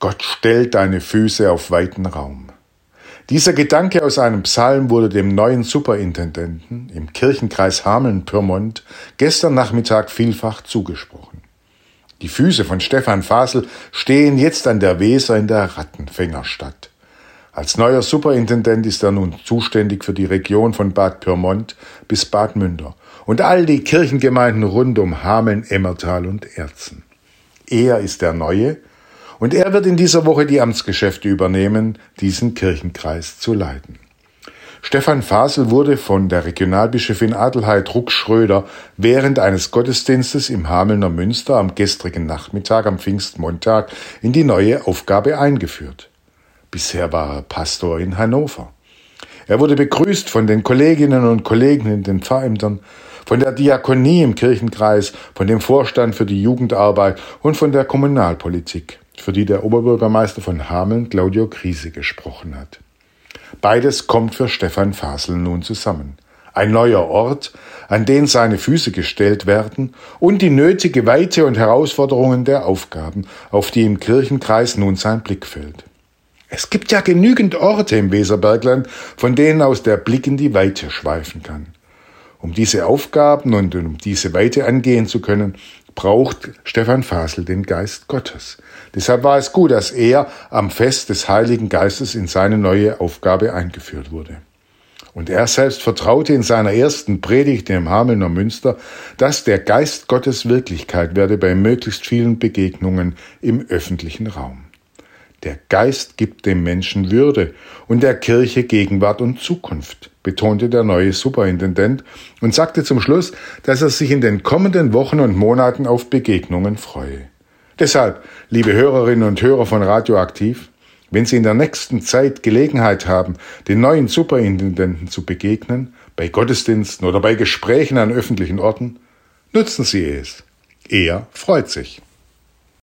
Gott stellt deine Füße auf weiten Raum. Dieser Gedanke aus einem Psalm wurde dem neuen Superintendenten im Kirchenkreis Hameln-Pyrmont gestern Nachmittag vielfach zugesprochen. Die Füße von Stefan Fasel stehen jetzt an der Weser in der Rattenfängerstadt. Als neuer Superintendent ist er nun zuständig für die Region von Bad Pyrmont bis Bad Münder und all die Kirchengemeinden rund um Hameln, Emmertal und Erzen. Er ist der Neue und er wird in dieser Woche die Amtsgeschäfte übernehmen, diesen Kirchenkreis zu leiten. Stefan Fasel wurde von der Regionalbischöfin Adelheid Ruck-Schröder während eines Gottesdienstes im Hamelner Münster am gestrigen Nachmittag am Pfingstmontag in die neue Aufgabe eingeführt. Bisher war er Pastor in Hannover. Er wurde begrüßt von den Kolleginnen und Kollegen in den Pfarrämtern, von der Diakonie im Kirchenkreis, von dem Vorstand für die Jugendarbeit und von der Kommunalpolitik für die der Oberbürgermeister von Hameln, Claudio Krise, gesprochen hat. Beides kommt für Stefan Fasel nun zusammen. Ein neuer Ort, an den seine Füße gestellt werden und die nötige Weite und Herausforderungen der Aufgaben, auf die im Kirchenkreis nun sein Blick fällt. Es gibt ja genügend Orte im Weserbergland, von denen aus der Blick in die Weite schweifen kann. Um diese Aufgaben und um diese Weite angehen zu können, braucht Stefan Fasel den Geist Gottes. Deshalb war es gut, dass er am Fest des Heiligen Geistes in seine neue Aufgabe eingeführt wurde. Und er selbst vertraute in seiner ersten Predigt im Hamelner Münster, dass der Geist Gottes Wirklichkeit werde bei möglichst vielen Begegnungen im öffentlichen Raum. Der Geist gibt dem Menschen Würde und der Kirche Gegenwart und Zukunft, betonte der neue Superintendent und sagte zum Schluss, dass er sich in den kommenden Wochen und Monaten auf Begegnungen freue. Deshalb, liebe Hörerinnen und Hörer von Radioaktiv, wenn Sie in der nächsten Zeit Gelegenheit haben, den neuen Superintendenten zu begegnen, bei Gottesdiensten oder bei Gesprächen an öffentlichen Orten, nutzen Sie es. Er freut sich.